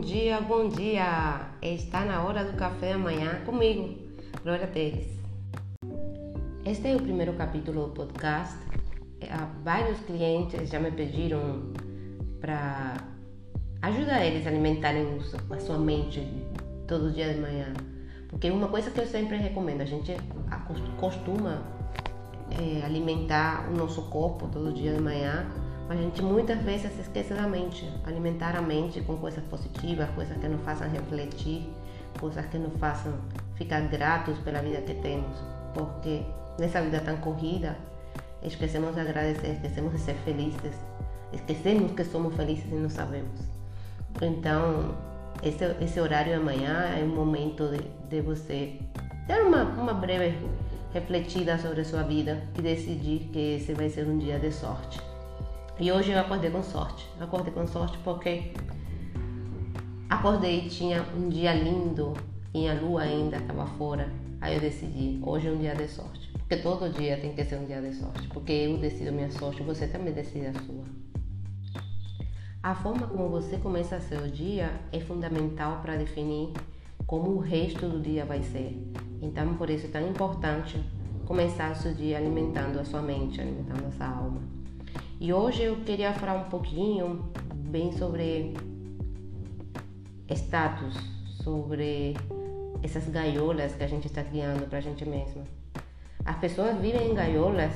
Bom dia, bom dia! Está na hora do café amanhã comigo, Glória Teres. Este é o primeiro capítulo do podcast. Vários clientes já me pediram para ajudar eles a alimentarem a sua mente todo dia de manhã. Porque uma coisa que eu sempre recomendo, a gente costuma é, alimentar o nosso corpo todo dia de manhã a gente muitas vezes se esquece da mente, alimentar a mente com coisas positivas, coisas que nos façam refletir, coisas que nos façam ficar gratos pela vida que temos, porque nessa vida tão corrida esquecemos de agradecer, esquecemos de ser felizes, esquecemos que somos felizes e não sabemos. Então, esse, esse horário de manhã é um momento de, de você ter uma, uma breve refletida sobre a sua vida e decidir que esse vai ser um dia de sorte. E hoje eu acordei com sorte. Acordei com sorte porque acordei, tinha um dia lindo e a lua ainda estava fora. Aí eu decidi, hoje é um dia de sorte. Porque todo dia tem que ser um dia de sorte. Porque eu decido minha sorte, você também decide a sua. A forma como você começa seu dia é fundamental para definir como o resto do dia vai ser. Então, por isso é tão importante começar seu dia alimentando a sua mente, alimentando a sua alma. E hoje eu queria falar um pouquinho bem sobre status, sobre essas gaiolas que a gente está criando para a gente mesma. As pessoas vivem em gaiolas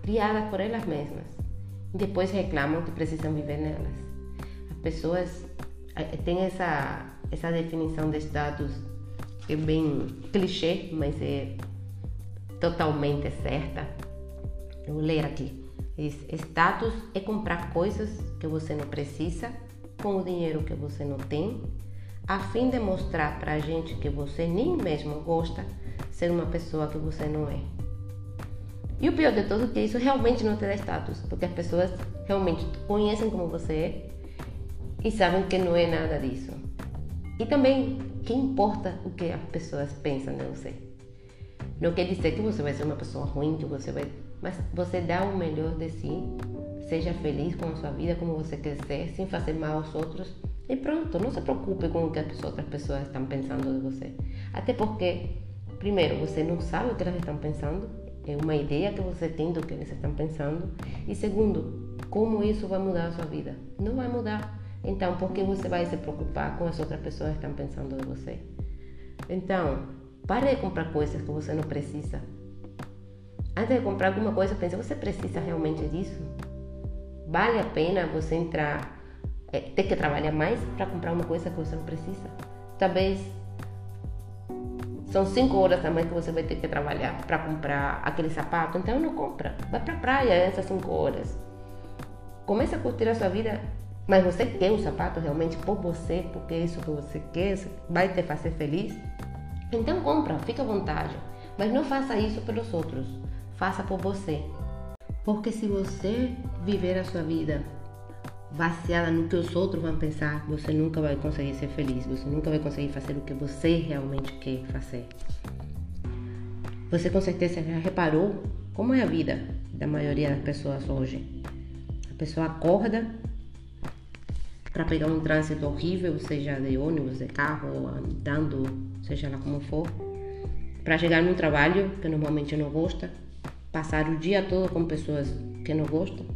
criadas por elas mesmas e depois reclamam que precisam viver nelas. As pessoas eh, têm essa, essa definição de status que é bem clichê, mas é totalmente certa. Eu vou ler aqui. Status é comprar coisas que você não precisa com o dinheiro que você não tem, a fim de mostrar para a gente que você nem mesmo gosta ser uma pessoa que você não é. E o pior de tudo é que isso realmente não te dá status, porque as pessoas realmente conhecem como você é e sabem que não é nada disso. E também, que importa o que as pessoas pensam de você? Não quer dizer que você vai ser uma pessoa ruim, que você vai mas você dá o melhor de si, seja feliz com a sua vida como você quiser, sem fazer mal aos outros. E pronto, não se preocupe com o que as outras pessoas estão pensando de você. Até porque, primeiro, você não sabe o que elas estão pensando, é uma ideia que você tem do que eles estão pensando. E segundo, como isso vai mudar a sua vida? Não vai mudar. Então, por que você vai se preocupar com as outras pessoas que estão pensando de você? Então, pare de comprar coisas que você não precisa antes de comprar alguma coisa, pense: você precisa realmente disso? Vale a pena você entrar, é, ter que trabalhar mais para comprar uma coisa que você não precisa? Talvez são cinco horas a mais que você vai ter que trabalhar para comprar aquele sapato, então não compra. Vai para a praia essas cinco horas. Comece a curtir a sua vida, mas você quer o sapato realmente por você, porque é isso que você quer, vai te fazer feliz? Então compra, fica à vontade. Mas não faça isso pelos outros faça por você. Porque se você viver a sua vida baseada no que os outros vão pensar, você nunca vai conseguir ser feliz, você nunca vai conseguir fazer o que você realmente quer fazer. Você com certeza já reparou como é a vida da maioria das pessoas hoje. A pessoa acorda para pegar um trânsito horrível, seja de ônibus, de carro, andando, seja lá como for, para chegar no trabalho que normalmente não gosta, passar o dia todo com pessoas que não gostam,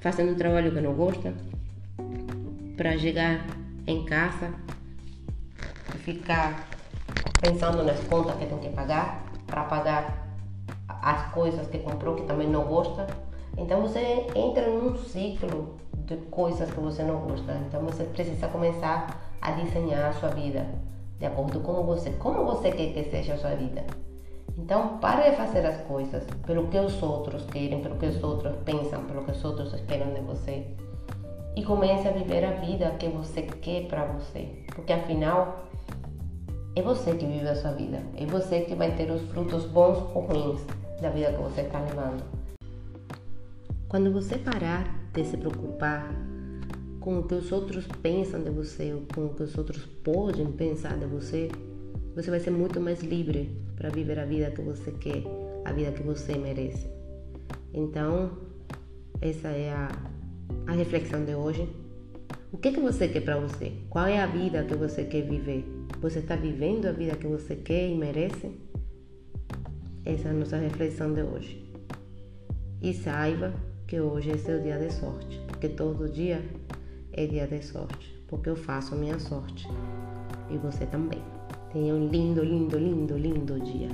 fazendo um trabalho que não gosta, para chegar em casa e ficar pensando nas contas que tem que pagar, para pagar as coisas que comprou que também não gosta. Então você entra num ciclo de coisas que você não gosta. Então você precisa começar a desenhar a sua vida de acordo com você, como você quer que seja a sua vida. Então, pare de fazer as coisas pelo que os outros querem, pelo que os outros pensam, pelo que os outros esperam de você. E comece a viver a vida que você quer para você. Porque afinal, é você que vive a sua vida. É você que vai ter os frutos bons ou ruins da vida que você está levando. Quando você parar de se preocupar com o que os outros pensam de você ou com o que os outros podem pensar de você, você vai ser muito mais livre para viver a vida que você quer, a vida que você merece. Então, essa é a, a reflexão de hoje. O que, é que você quer para você? Qual é a vida que você quer viver? Você está vivendo a vida que você quer e merece? Essa é a nossa reflexão de hoje. E saiba que hoje é seu dia de sorte, porque todo dia é dia de sorte, porque eu faço a minha sorte. E você também. Tenha um lindo, lindo, lindo, lindo dia.